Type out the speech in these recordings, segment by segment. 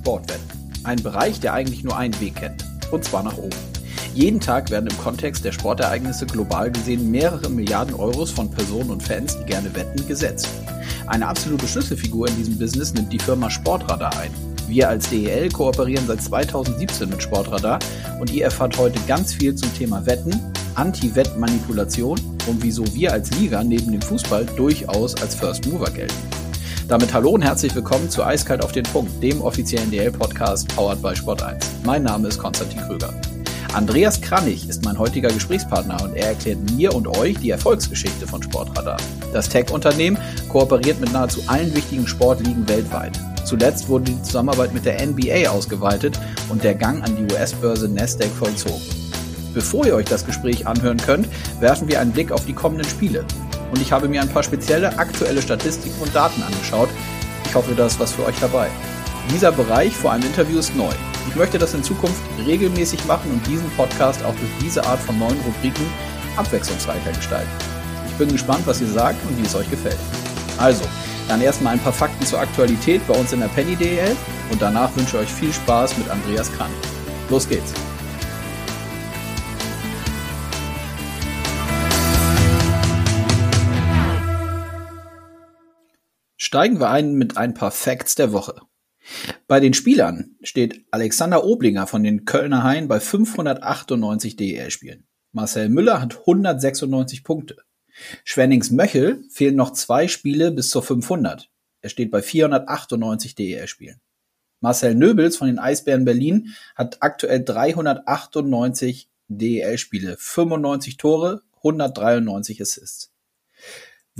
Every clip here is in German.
Sportwetten. Ein Bereich, der eigentlich nur einen Weg kennt. Und zwar nach oben. Jeden Tag werden im Kontext der Sportereignisse global gesehen mehrere Milliarden Euros von Personen und Fans, die gerne wetten, gesetzt. Eine absolute Schlüsselfigur in diesem Business nimmt die Firma Sportradar ein. Wir als DEL kooperieren seit 2017 mit Sportradar und ihr erfahrt heute ganz viel zum Thema Wetten, Anti-Wettmanipulation und wieso wir als Liga neben dem Fußball durchaus als First Mover gelten. Damit hallo und herzlich willkommen zu Eiskalt auf den Punkt, dem offiziellen DL-Podcast powered by Sport1. Mein Name ist Konstantin Krüger. Andreas Kranich ist mein heutiger Gesprächspartner und er erklärt mir und euch die Erfolgsgeschichte von Sportradar. Das Tech-Unternehmen kooperiert mit nahezu allen wichtigen Sportligen weltweit. Zuletzt wurde die Zusammenarbeit mit der NBA ausgeweitet und der Gang an die US-Börse Nasdaq vollzogen. Bevor ihr euch das Gespräch anhören könnt, werfen wir einen Blick auf die kommenden Spiele. Und ich habe mir ein paar spezielle aktuelle Statistiken und Daten angeschaut. Ich hoffe, da ist was für euch dabei. Dieser Bereich vor einem Interview ist neu. Ich möchte das in Zukunft regelmäßig machen und diesen Podcast auch durch diese Art von neuen Rubriken abwechslungsreicher gestalten. Ich bin gespannt, was ihr sagt und wie es euch gefällt. Also, dann erstmal ein paar Fakten zur Aktualität bei uns in der Penny DL und danach wünsche ich euch viel Spaß mit Andreas Kran. Los geht's! Steigen wir ein mit ein paar Facts der Woche. Bei den Spielern steht Alexander Oblinger von den Kölner Haien bei 598 DEL-Spielen. Marcel Müller hat 196 Punkte. Schwennings Möchel fehlen noch zwei Spiele bis zur 500. Er steht bei 498 DEL-Spielen. Marcel Nöbels von den Eisbären Berlin hat aktuell 398 DEL-Spiele, 95 Tore, 193 Assists.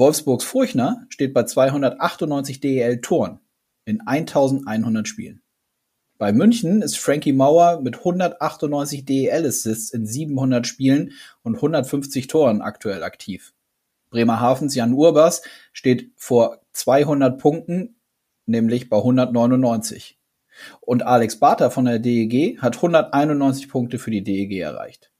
Wolfsburgs Furchner steht bei 298 DEL-Toren in 1100 Spielen. Bei München ist Frankie Mauer mit 198 DEL-Assists in 700 Spielen und 150 Toren aktuell aktiv. Bremerhavens Jan Urbas steht vor 200 Punkten, nämlich bei 199. Und Alex Barter von der DEG hat 191 Punkte für die DEG erreicht.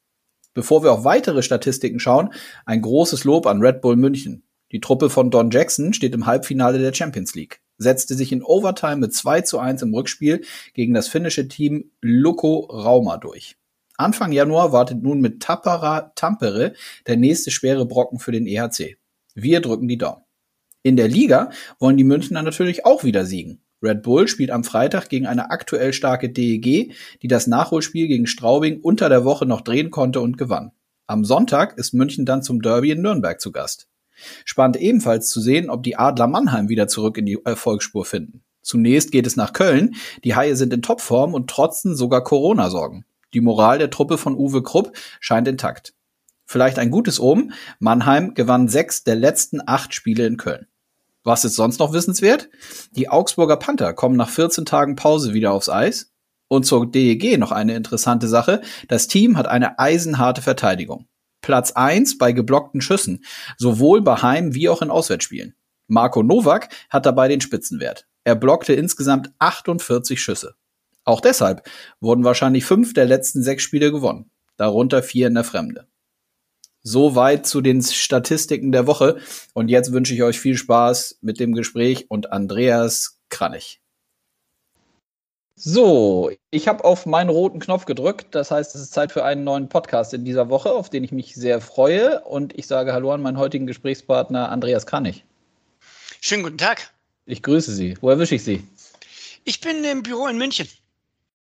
Bevor wir auf weitere Statistiken schauen, ein großes Lob an Red Bull München. Die Truppe von Don Jackson steht im Halbfinale der Champions League, setzte sich in Overtime mit 2 zu 1 im Rückspiel gegen das finnische Team Lukko Rauma durch. Anfang Januar wartet nun mit Tappara Tampere der nächste schwere Brocken für den EHC. Wir drücken die Daumen. In der Liga wollen die Münchner natürlich auch wieder siegen. Red Bull spielt am Freitag gegen eine aktuell starke DEG, die das Nachholspiel gegen Straubing unter der Woche noch drehen konnte und gewann. Am Sonntag ist München dann zum Derby in Nürnberg zu Gast. Spannend ebenfalls zu sehen, ob die Adler Mannheim wieder zurück in die Erfolgsspur finden. Zunächst geht es nach Köln. Die Haie sind in Topform und trotzen sogar Corona-Sorgen. Die Moral der Truppe von Uwe Krupp scheint intakt. Vielleicht ein gutes Omen. Mannheim gewann sechs der letzten acht Spiele in Köln. Was ist sonst noch wissenswert? Die Augsburger Panther kommen nach 14 Tagen Pause wieder aufs Eis. Und zur DEG noch eine interessante Sache. Das Team hat eine eisenharte Verteidigung. Platz eins bei geblockten Schüssen, sowohl bei Heim- wie auch in Auswärtsspielen. Marco Nowak hat dabei den Spitzenwert. Er blockte insgesamt 48 Schüsse. Auch deshalb wurden wahrscheinlich fünf der letzten sechs Spiele gewonnen, darunter vier in der Fremde. Soweit zu den Statistiken der Woche. Und jetzt wünsche ich euch viel Spaß mit dem Gespräch und Andreas Kranich. So, ich habe auf meinen roten Knopf gedrückt. Das heißt, es ist Zeit für einen neuen Podcast in dieser Woche, auf den ich mich sehr freue. Und ich sage Hallo an meinen heutigen Gesprächspartner Andreas Kranich. Schönen guten Tag. Ich grüße Sie. Wo erwische ich Sie? Ich bin im Büro in München.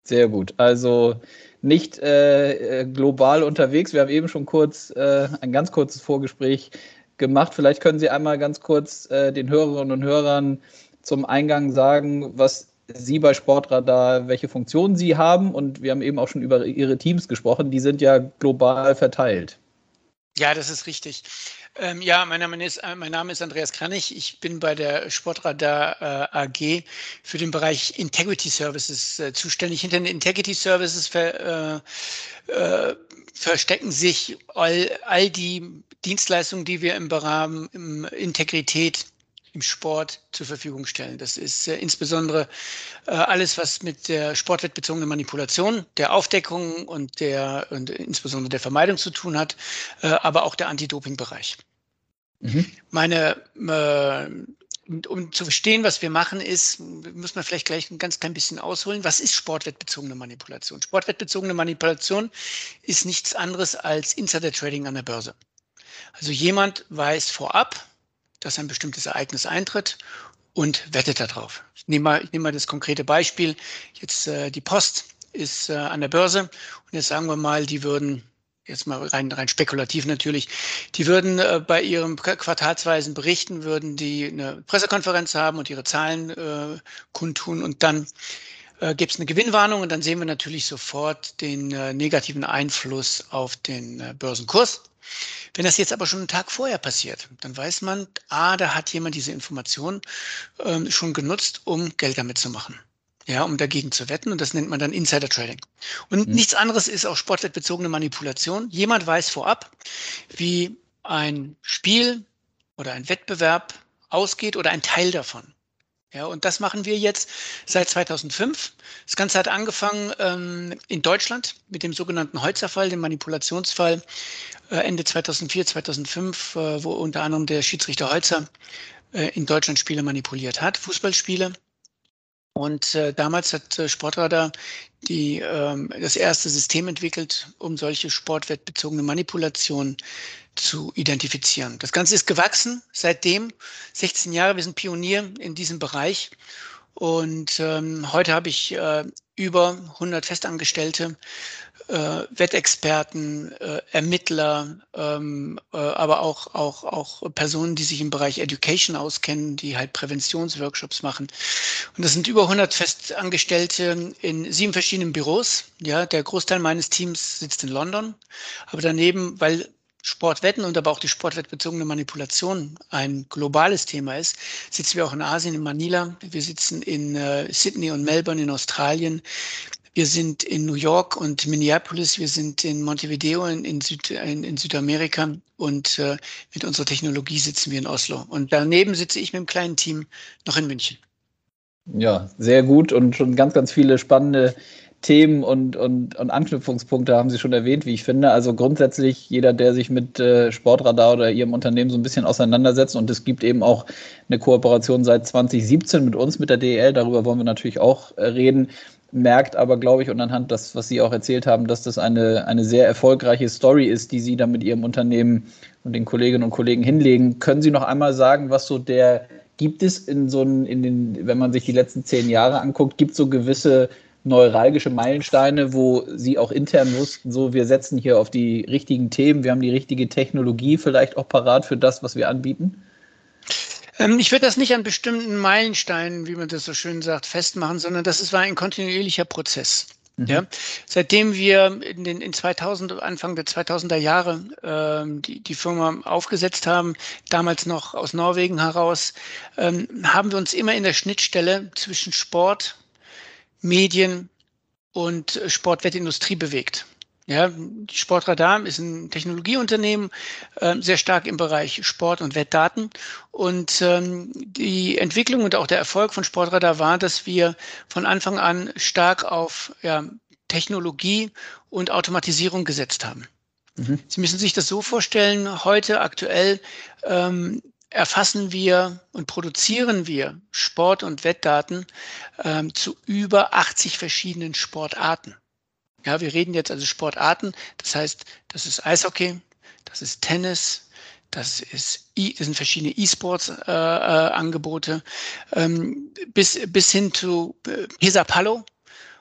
Sehr gut. Also nicht äh, global unterwegs. Wir haben eben schon kurz äh, ein ganz kurzes Vorgespräch gemacht. Vielleicht können Sie einmal ganz kurz äh, den Hörerinnen und Hörern zum Eingang sagen, was Sie bei Sportradar, welche Funktionen Sie haben. Und wir haben eben auch schon über Ihre Teams gesprochen. Die sind ja global verteilt. Ja, das ist richtig. Ähm, ja, mein Name, ist, äh, mein Name ist Andreas Kranich. Ich bin bei der Sportradar äh, AG für den Bereich Integrity Services äh, zuständig. Hinter den Integrity Services ver, äh, äh, verstecken sich all, all die Dienstleistungen, die wir im Rahmen Integrität im Sport zur Verfügung stellen. Das ist äh, insbesondere äh, alles, was mit der sportwettbezogenen Manipulation, der Aufdeckung und der und insbesondere der Vermeidung zu tun hat, äh, aber auch der Anti-Doping-Bereich. Mhm. Meine äh, um zu verstehen, was wir machen, ist, muss man vielleicht gleich ein ganz klein bisschen ausholen. Was ist sportwettbezogene Manipulation? Sportwettbezogene Manipulation ist nichts anderes als Insider Trading an der Börse. Also jemand weiß vorab, dass ein bestimmtes Ereignis eintritt und wettet darauf. Ich nehme mal, ich nehme mal das konkrete Beispiel. Jetzt äh, die Post ist äh, an der Börse und jetzt sagen wir mal, die würden jetzt mal rein, rein spekulativ natürlich, die würden äh, bei ihrem quartalsweisen Berichten, würden die eine Pressekonferenz haben und ihre Zahlen äh, kundtun und dann äh, gibt es eine Gewinnwarnung und dann sehen wir natürlich sofort den äh, negativen Einfluss auf den äh, Börsenkurs. Wenn das jetzt aber schon einen Tag vorher passiert, dann weiß man, ah, da hat jemand diese Information ähm, schon genutzt, um Geld damit zu machen ja, um dagegen zu wetten. Und das nennt man dann Insider Trading. Und mhm. nichts anderes ist auch sportwettbezogene Manipulation. Jemand weiß vorab, wie ein Spiel oder ein Wettbewerb ausgeht oder ein Teil davon. Ja, und das machen wir jetzt seit 2005. Das Ganze hat angefangen ähm, in Deutschland mit dem sogenannten Holzerfall, dem Manipulationsfall äh, Ende 2004, 2005, äh, wo unter anderem der Schiedsrichter Holzer äh, in Deutschland Spiele manipuliert hat, Fußballspiele. Und äh, damals hat äh, Sportradar die, ähm, das erste System entwickelt, um solche sportwettbezogene Manipulationen zu identifizieren. Das Ganze ist gewachsen seitdem, 16 Jahre, wir sind Pionier in diesem Bereich. Und ähm, heute habe ich äh, über 100 Festangestellte, äh, Wettexperten, äh, Ermittler, ähm, äh, aber auch, auch, auch Personen, die sich im Bereich Education auskennen, die halt Präventionsworkshops machen. Und das sind über 100 Festangestellte in sieben verschiedenen Büros. Ja, der Großteil meines Teams sitzt in London. Aber daneben, weil Sportwetten und aber auch die sportwettbezogene Manipulation ein globales Thema ist, sitzen wir auch in Asien, in Manila. Wir sitzen in äh, Sydney und Melbourne in Australien. Wir sind in New York und Minneapolis, wir sind in Montevideo in, in, Süd, in, in Südamerika und äh, mit unserer Technologie sitzen wir in Oslo. Und daneben sitze ich mit einem kleinen Team noch in München. Ja, sehr gut und schon ganz, ganz viele spannende Themen und, und, und Anknüpfungspunkte haben Sie schon erwähnt, wie ich finde. Also grundsätzlich jeder, der sich mit äh, Sportradar oder Ihrem Unternehmen so ein bisschen auseinandersetzt und es gibt eben auch eine Kooperation seit 2017 mit uns, mit der DEL, darüber wollen wir natürlich auch äh, reden, merkt aber, glaube ich, und anhand das, was Sie auch erzählt haben, dass das eine, eine sehr erfolgreiche Story ist, die Sie da mit Ihrem Unternehmen und den Kolleginnen und Kollegen hinlegen. Können Sie noch einmal sagen, was so der, gibt es in so einen, in den, wenn man sich die letzten zehn Jahre anguckt, gibt es so gewisse neuralgische Meilensteine, wo Sie auch intern wussten, so wir setzen hier auf die richtigen Themen, wir haben die richtige Technologie vielleicht auch parat für das, was wir anbieten? Ähm, ich würde das nicht an bestimmten Meilensteinen, wie man das so schön sagt, festmachen, sondern das ist, war ein kontinuierlicher Prozess. Mhm. Ja, seitdem wir in den in 2000 Anfang der 2000er Jahre ähm, die die Firma aufgesetzt haben, damals noch aus Norwegen heraus, ähm, haben wir uns immer in der Schnittstelle zwischen Sport, Medien und Sportwettindustrie bewegt. Ja, Sportradar ist ein Technologieunternehmen, äh, sehr stark im Bereich Sport und Wettdaten. Und ähm, die Entwicklung und auch der Erfolg von Sportradar war, dass wir von Anfang an stark auf ja, Technologie und Automatisierung gesetzt haben. Mhm. Sie müssen sich das so vorstellen, heute aktuell ähm, erfassen wir und produzieren wir Sport- und Wettdaten ähm, zu über 80 verschiedenen Sportarten. Ja, wir reden jetzt also Sportarten. Das heißt, das ist Eishockey, das ist Tennis, das ist e, das sind verschiedene E-Sports-Angebote äh, äh, ähm, bis bis hin zu äh, Pesapallo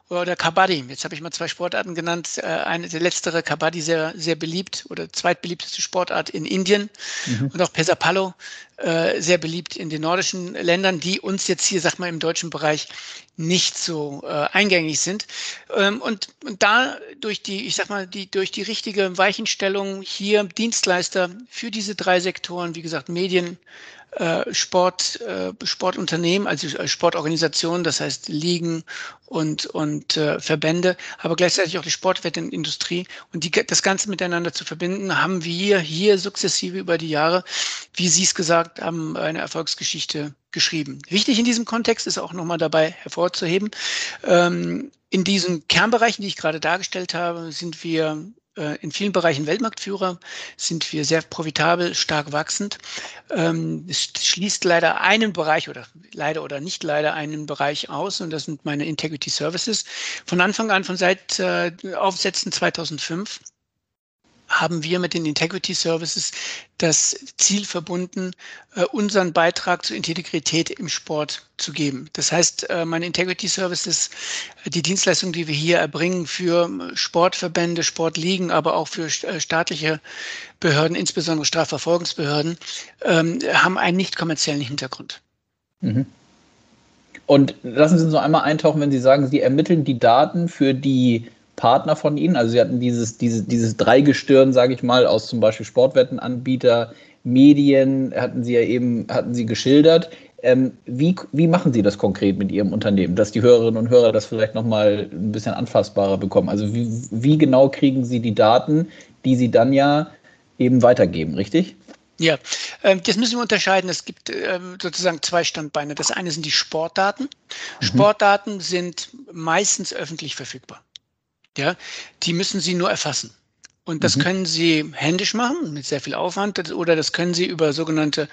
oder Kabaddi. Jetzt habe ich mal zwei Sportarten genannt. Äh, eine der letztere Kabaddi sehr sehr beliebt oder zweitbeliebteste Sportart in Indien mhm. und auch Pesapallo äh, sehr beliebt in den nordischen Ländern, die uns jetzt hier, sag mal, im deutschen Bereich nicht so äh, eingängig sind. Ähm, und, und da durch die, ich sag mal, die durch die richtige Weichenstellung hier Dienstleister für diese drei Sektoren, wie gesagt, Medien, äh, Sport, äh, Sportunternehmen, also äh, Sportorganisationen, das heißt Ligen und, und äh, Verbände, aber gleichzeitig auch die Sportwettindustrie und die, das Ganze miteinander zu verbinden, haben wir hier sukzessive über die Jahre, wie Sie es gesagt haben, eine Erfolgsgeschichte geschrieben. Wichtig in diesem Kontext ist auch nochmal dabei hervorzuheben, ähm, in diesen Kernbereichen, die ich gerade dargestellt habe, sind wir äh, in vielen Bereichen Weltmarktführer, sind wir sehr profitabel, stark wachsend. Ähm, es schließt leider einen Bereich oder leider oder nicht leider einen Bereich aus und das sind meine Integrity Services. Von Anfang an, von seit äh, Aufsätzen 2005 haben wir mit den Integrity Services das Ziel verbunden, äh, unseren Beitrag zur Integrität im Sport zu geben. Das heißt, äh, meine Integrity Services, äh, die Dienstleistungen, die wir hier erbringen für Sportverbände, Sportligen, aber auch für staatliche Behörden, insbesondere Strafverfolgungsbehörden, ähm, haben einen nicht kommerziellen Hintergrund. Mhm. Und lassen Sie uns noch einmal eintauchen, wenn Sie sagen, Sie ermitteln die Daten für die Partner von Ihnen? Also Sie hatten dieses, dieses, dieses Dreigestirn, sage ich mal, aus zum Beispiel Sportwettenanbieter, Medien, hatten Sie ja eben, hatten Sie geschildert. Ähm, wie, wie machen Sie das konkret mit Ihrem Unternehmen, dass die Hörerinnen und Hörer das vielleicht nochmal ein bisschen anfassbarer bekommen? Also wie, wie genau kriegen Sie die Daten, die Sie dann ja eben weitergeben, richtig? Ja, ähm, das müssen wir unterscheiden. Es gibt ähm, sozusagen zwei Standbeine. Das eine sind die Sportdaten. Mhm. Sportdaten sind meistens öffentlich verfügbar. Ja, die müssen Sie nur erfassen. Und das mhm. können Sie händisch machen, mit sehr viel Aufwand, oder das können Sie über sogenannte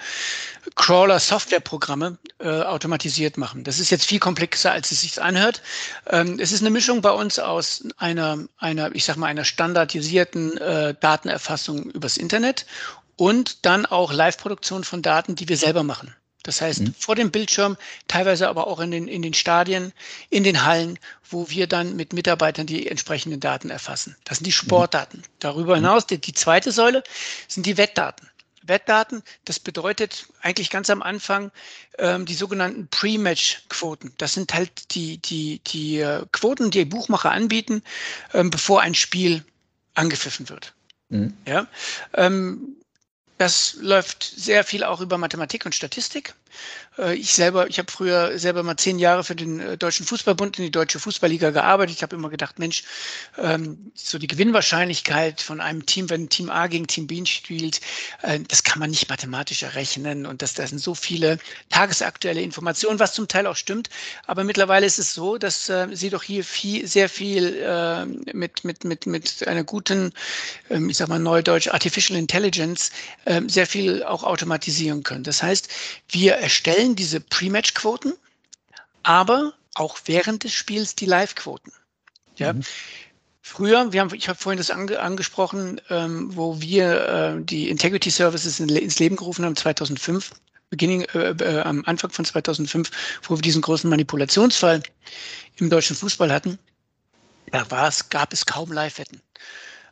Crawler-Software-Programme äh, automatisiert machen. Das ist jetzt viel komplexer, als es sich anhört. Ähm, es ist eine Mischung bei uns aus einer, einer ich sag mal, einer standardisierten äh, Datenerfassung übers Internet und dann auch Live-Produktion von Daten, die wir selber machen. Das heißt, mhm. vor dem Bildschirm, teilweise aber auch in den, in den Stadien, in den Hallen, wo wir dann mit Mitarbeitern die entsprechenden Daten erfassen. Das sind die mhm. Sportdaten. Mhm. Darüber hinaus, die, die zweite Säule sind die Wettdaten. Wettdaten, das bedeutet eigentlich ganz am Anfang ähm, die sogenannten Pre-Match-Quoten. Das sind halt die, die, die äh, Quoten, die Buchmacher anbieten, ähm, bevor ein Spiel angepfiffen wird. Mhm. Ja, ähm, das läuft sehr viel auch über Mathematik und Statistik. Äh, ich selber, ich habe früher selber mal zehn Jahre für den äh, Deutschen Fußballbund in die Deutsche Fußballliga gearbeitet. Ich habe immer gedacht, Mensch, ähm, so die Gewinnwahrscheinlichkeit von einem Team, wenn Team A gegen Team B spielt, äh, das kann man nicht mathematisch errechnen. Und das, das sind so viele tagesaktuelle Informationen, was zum Teil auch stimmt. Aber mittlerweile ist es so, dass Sie doch hier viel, sehr viel mit, mit, mit, mit einer guten, ähm, ich sag mal neudeutsch, Artificial Intelligence sehr viel auch automatisieren können. Das heißt, wir erstellen diese Pre-Match-Quoten, aber auch während des Spiels die Live-Quoten. Ja. Mhm. Früher, wir haben, ich habe vorhin das ange, angesprochen, ähm, wo wir äh, die Integrity Services in, ins Leben gerufen haben, 2005, beginning, äh, äh, am Anfang von 2005, wo wir diesen großen Manipulationsfall im deutschen Fußball hatten. Da war es, gab es kaum Live-Wetten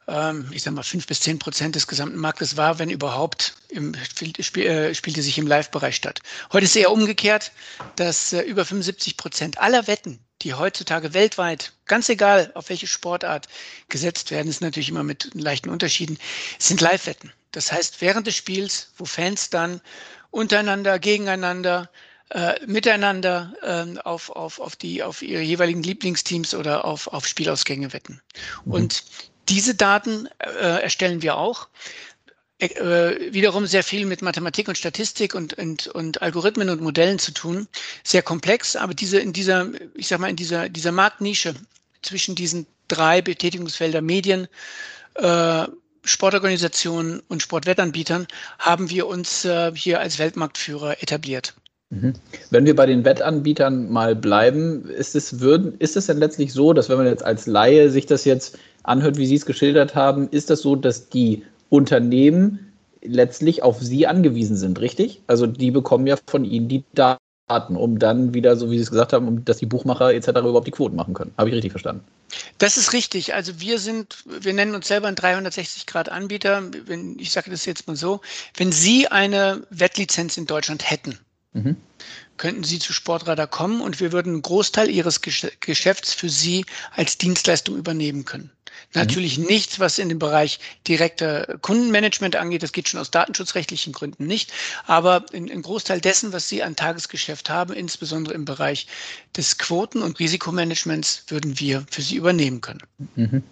ich sag mal, fünf bis zehn Prozent des gesamten Marktes war, wenn überhaupt, im, spiel, äh, spielte sich im Live-Bereich statt. Heute ist es eher umgekehrt, dass äh, über 75 Prozent aller Wetten, die heutzutage weltweit, ganz egal auf welche Sportart gesetzt werden, ist natürlich immer mit leichten Unterschieden, sind Live-Wetten. Das heißt, während des Spiels, wo Fans dann untereinander, gegeneinander, äh, miteinander äh, auf, auf, auf, die, auf ihre jeweiligen Lieblingsteams oder auf, auf Spielausgänge wetten. Mhm. Und diese Daten äh, erstellen wir auch. Äh, äh, wiederum sehr viel mit Mathematik und Statistik und, und, und Algorithmen und Modellen zu tun. Sehr komplex, aber diese, in dieser, ich sag mal, in dieser, dieser Marktnische zwischen diesen drei Betätigungsfelder Medien, äh, Sportorganisationen und Sportwettanbietern haben wir uns äh, hier als Weltmarktführer etabliert. Mhm. Wenn wir bei den Wettanbietern mal bleiben, ist es, würden, ist es denn letztlich so, dass wenn man jetzt als Laie sich das jetzt anhört, wie Sie es geschildert haben, ist das so, dass die Unternehmen letztlich auf Sie angewiesen sind, richtig? Also die bekommen ja von Ihnen die Daten, um dann wieder, so wie Sie es gesagt haben, um, dass die Buchmacher etc. überhaupt die Quoten machen können. Habe ich richtig verstanden? Das ist richtig. Also wir sind, wir nennen uns selber ein 360-Grad-Anbieter. ich sage das jetzt mal so, wenn Sie eine Wettlizenz in Deutschland hätten, mhm könnten Sie zu Sportradar kommen und wir würden einen Großteil Ihres Geschäfts für Sie als Dienstleistung übernehmen können. Natürlich mhm. nichts, was in dem Bereich direkter Kundenmanagement angeht. Das geht schon aus datenschutzrechtlichen Gründen nicht. Aber ein Großteil dessen, was Sie an Tagesgeschäft haben, insbesondere im Bereich des Quoten- und Risikomanagements, würden wir für Sie übernehmen können. Mhm.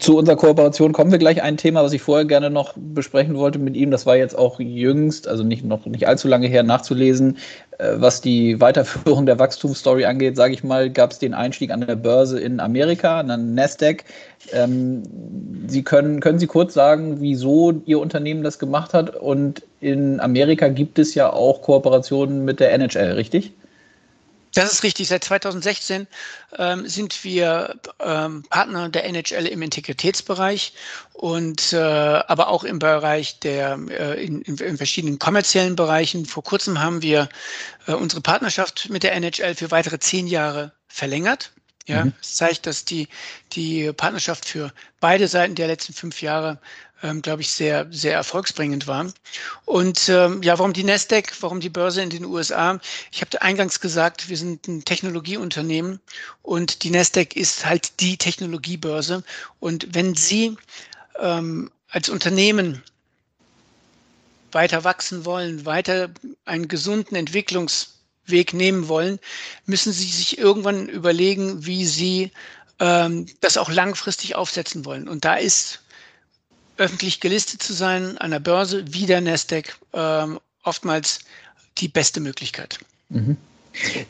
Zu unserer Kooperation kommen wir gleich. Ein Thema, was ich vorher gerne noch besprechen wollte mit ihm, das war jetzt auch jüngst, also nicht noch nicht allzu lange her nachzulesen, äh, was die Weiterführung der Wachstumsstory angeht, sage ich mal, gab es den Einstieg an der Börse in Amerika, an der Nasdaq. Ähm, Sie können, können Sie kurz sagen, wieso Ihr Unternehmen das gemacht hat? Und in Amerika gibt es ja auch Kooperationen mit der NHL, richtig? Das ist richtig. Seit 2016 ähm, sind wir ähm, Partner der NHL im Integritätsbereich und äh, aber auch im Bereich der äh, in, in, verschiedenen kommerziellen Bereichen. Vor kurzem haben wir äh, unsere Partnerschaft mit der NHL für weitere zehn Jahre verlängert. Ja, mhm. es zeigt, dass die, die Partnerschaft für beide Seiten der letzten fünf Jahre ähm, glaube ich, sehr, sehr erfolgsbringend war. Und ähm, ja, warum die Nasdaq, warum die Börse in den USA? Ich habe eingangs gesagt, wir sind ein Technologieunternehmen und die Nasdaq ist halt die Technologiebörse. Und wenn Sie ähm, als Unternehmen weiter wachsen wollen, weiter einen gesunden Entwicklungsweg nehmen wollen, müssen Sie sich irgendwann überlegen, wie Sie ähm, das auch langfristig aufsetzen wollen. Und da ist öffentlich gelistet zu sein an der Börse wie der Nasdaq ähm, oftmals die beste Möglichkeit. Mhm.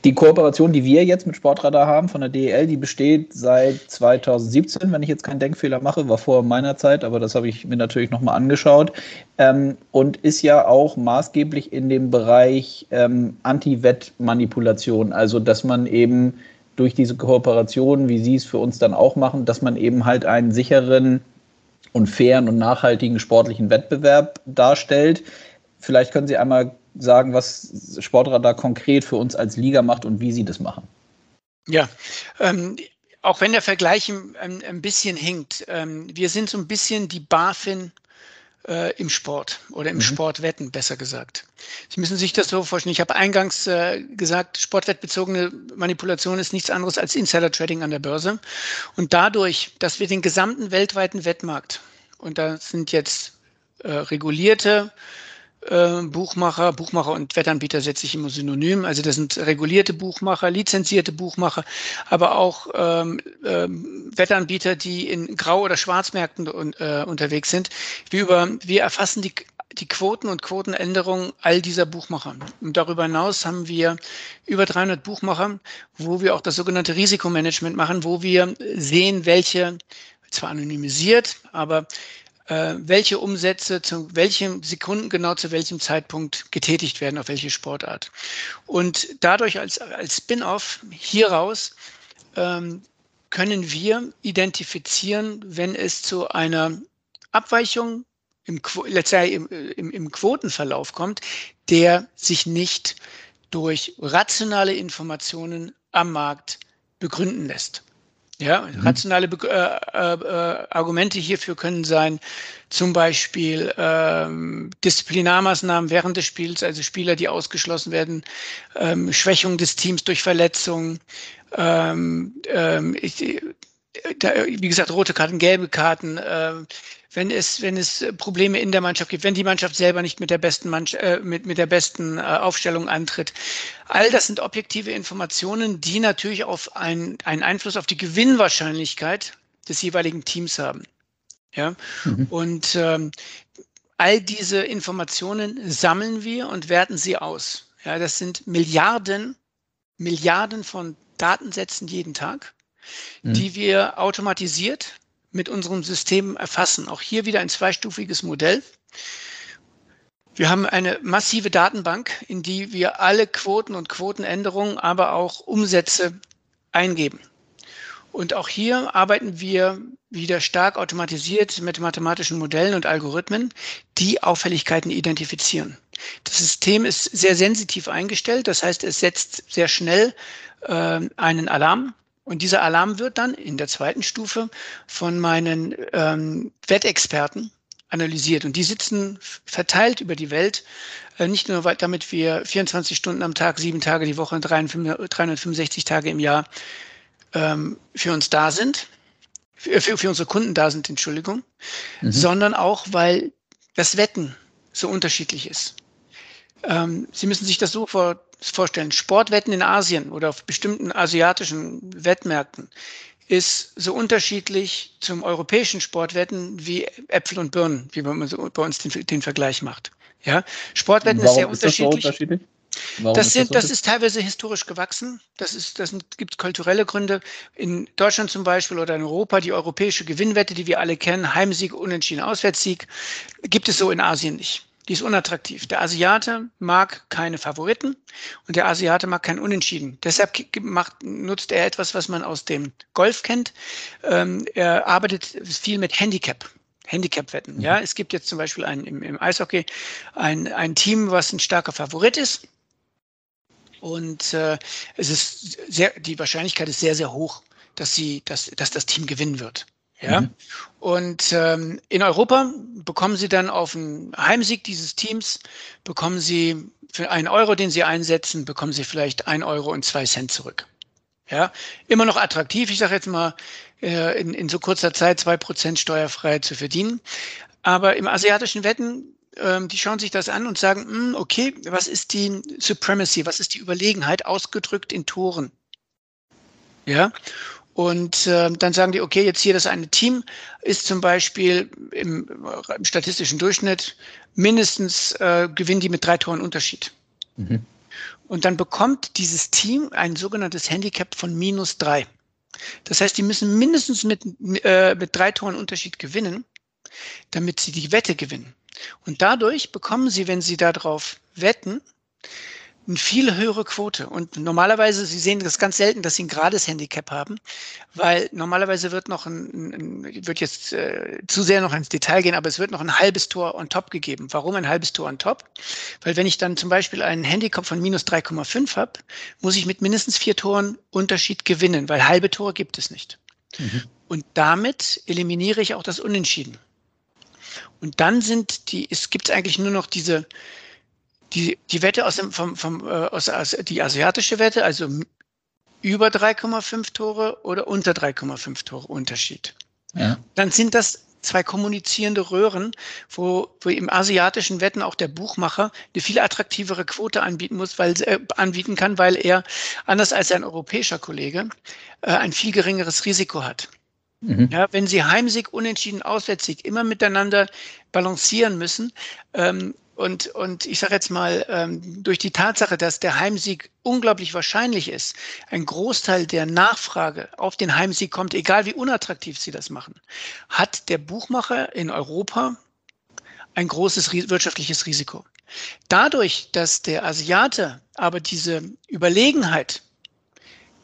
Die Kooperation, die wir jetzt mit Sportradar haben von der DEL, die besteht seit 2017, wenn ich jetzt keinen Denkfehler mache, war vor meiner Zeit, aber das habe ich mir natürlich nochmal angeschaut. Ähm, und ist ja auch maßgeblich in dem Bereich ähm, Anti-Wettmanipulation, also dass man eben durch diese Kooperation, wie Sie es für uns dann auch machen, dass man eben halt einen sicheren und fairen und nachhaltigen sportlichen Wettbewerb darstellt. Vielleicht können Sie einmal sagen, was Sportradar konkret für uns als Liga macht und wie Sie das machen. Ja, ähm, auch wenn der Vergleich ein, ein bisschen hinkt, ähm, wir sind so ein bisschen die BaFin äh, im Sport oder im mhm. Sportwetten, besser gesagt. Sie müssen sich das so vorstellen. Ich habe eingangs äh, gesagt, sportwettbezogene Manipulation ist nichts anderes als Insider-Trading an der Börse. Und dadurch, dass wir den gesamten weltweiten Wettmarkt, und da sind jetzt äh, regulierte äh, Buchmacher, Buchmacher und Wettanbieter setze ich immer synonym. Also das sind regulierte Buchmacher, lizenzierte Buchmacher, aber auch ähm, ähm, Wettanbieter, die in Grau- oder Schwarzmärkten äh, unterwegs sind. Wir, über, wir erfassen die, die Quoten und Quotenänderungen all dieser Buchmacher. Und darüber hinaus haben wir über 300 Buchmacher, wo wir auch das sogenannte Risikomanagement machen, wo wir sehen, welche zwar anonymisiert, aber äh, welche Umsätze zu welchem Sekunden genau zu welchem Zeitpunkt getätigt werden, auf welche Sportart. Und dadurch als, als Spin-off hieraus ähm, können wir identifizieren, wenn es zu einer Abweichung im, im, im, im Quotenverlauf kommt, der sich nicht durch rationale Informationen am Markt begründen lässt. Ja, mhm. rationale äh, äh, Argumente hierfür können sein, zum Beispiel ähm, Disziplinarmaßnahmen während des Spiels, also Spieler, die ausgeschlossen werden, ähm, Schwächung des Teams durch Verletzungen, ähm, ähm, ich, da, wie gesagt, rote Karten, gelbe Karten, äh, wenn es, wenn es Probleme in der Mannschaft gibt, wenn die Mannschaft selber nicht mit der besten, Mannschaft, äh, mit, mit der besten äh, Aufstellung antritt. All das sind objektive Informationen, die natürlich auf ein, einen Einfluss auf die Gewinnwahrscheinlichkeit des jeweiligen Teams haben. Ja, mhm. und ähm, all diese Informationen sammeln wir und werten sie aus. Ja, das sind Milliarden, Milliarden von Datensätzen jeden Tag, mhm. die wir automatisiert mit unserem System erfassen. Auch hier wieder ein zweistufiges Modell. Wir haben eine massive Datenbank, in die wir alle Quoten und Quotenänderungen, aber auch Umsätze eingeben. Und auch hier arbeiten wir wieder stark automatisiert mit mathematischen Modellen und Algorithmen, die Auffälligkeiten identifizieren. Das System ist sehr sensitiv eingestellt, das heißt, es setzt sehr schnell äh, einen Alarm und dieser Alarm wird dann in der zweiten Stufe von meinen ähm, Wettexperten analysiert. Und die sitzen verteilt über die Welt, äh, nicht nur weil, damit wir 24 Stunden am Tag, sieben Tage die Woche, 365 Tage im Jahr ähm, für uns da sind, für, für, unsere Kunden da sind, Entschuldigung, mhm. sondern auch, weil das Wetten so unterschiedlich ist. Ähm, Sie müssen sich das so vor, vorstellen. Sportwetten in Asien oder auf bestimmten asiatischen Wettmärkten ist so unterschiedlich zum europäischen Sportwetten wie Äpfel und Birnen, wie man so bei uns den, den Vergleich macht. Ja, Sportwetten Warum ist sehr ist das so unterschiedlich. unterschiedlich? Warum Das, ist sind, so das ist teilweise historisch gewachsen. Das, ist, das sind, gibt kulturelle Gründe. In Deutschland zum Beispiel oder in Europa die europäische Gewinnwette, die wir alle kennen, Heimsieg, Unentschieden, Auswärtssieg, gibt es so in Asien nicht. Die ist unattraktiv. Der Asiate mag keine Favoriten und der Asiate mag kein Unentschieden. Deshalb macht, nutzt er etwas, was man aus dem Golf kennt. Ähm, er arbeitet viel mit Handicap. Handicap-Wetten. Ja, es gibt jetzt zum Beispiel ein, im, im Eishockey ein, ein Team, was ein starker Favorit ist. Und äh, es ist sehr, die Wahrscheinlichkeit ist sehr, sehr hoch, dass sie, dass, dass das Team gewinnen wird. Ja. Mhm. Und ähm, in Europa bekommen sie dann auf einen Heimsieg dieses Teams, bekommen sie für einen Euro, den sie einsetzen, bekommen sie vielleicht ein Euro und zwei Cent zurück. Ja, immer noch attraktiv. Ich sage jetzt mal, äh, in, in so kurzer Zeit zwei Prozent steuerfrei zu verdienen. Aber im asiatischen Wetten, ähm, die schauen sich das an und sagen, hm, okay, was ist die Supremacy, was ist die Überlegenheit ausgedrückt in Toren? Ja, und äh, dann sagen die, okay, jetzt hier das eine Team ist zum Beispiel im, im statistischen Durchschnitt mindestens äh, gewinnen die mit drei Toren Unterschied. Mhm. Und dann bekommt dieses Team ein sogenanntes Handicap von minus drei. Das heißt, die müssen mindestens mit, äh, mit drei Toren Unterschied gewinnen, damit sie die Wette gewinnen. Und dadurch bekommen sie, wenn sie darauf wetten, eine viel höhere Quote. Und normalerweise, Sie sehen das ganz selten, dass Sie ein gerades Handicap haben, weil normalerweise wird noch ein, ein wird jetzt äh, zu sehr noch ins Detail gehen, aber es wird noch ein halbes Tor on top gegeben. Warum ein halbes Tor on top? Weil wenn ich dann zum Beispiel einen Handicap von minus 3,5 habe, muss ich mit mindestens vier Toren Unterschied gewinnen, weil halbe Tore gibt es nicht. Mhm. Und damit eliminiere ich auch das Unentschieden. Und dann sind die, es gibt eigentlich nur noch diese, die, die Wette aus dem, vom, vom, äh, aus, aus, die asiatische Wette, also über 3,5 Tore oder unter 3,5 Tore Unterschied. Ja. Dann sind das zwei kommunizierende Röhren, wo, wo im asiatischen Wetten auch der Buchmacher eine viel attraktivere Quote anbieten muss, weil äh, anbieten kann, weil er anders als ein europäischer Kollege äh, ein viel geringeres Risiko hat. Mhm. Ja, wenn sie Heimsieg, Unentschieden, Auswärtssieg immer miteinander balancieren müssen ähm, und, und ich sage jetzt mal, ähm, durch die Tatsache, dass der Heimsieg unglaublich wahrscheinlich ist, ein Großteil der Nachfrage auf den Heimsieg kommt, egal wie unattraktiv sie das machen, hat der Buchmacher in Europa ein großes wirtschaftliches Risiko. Dadurch, dass der Asiate aber diese Überlegenheit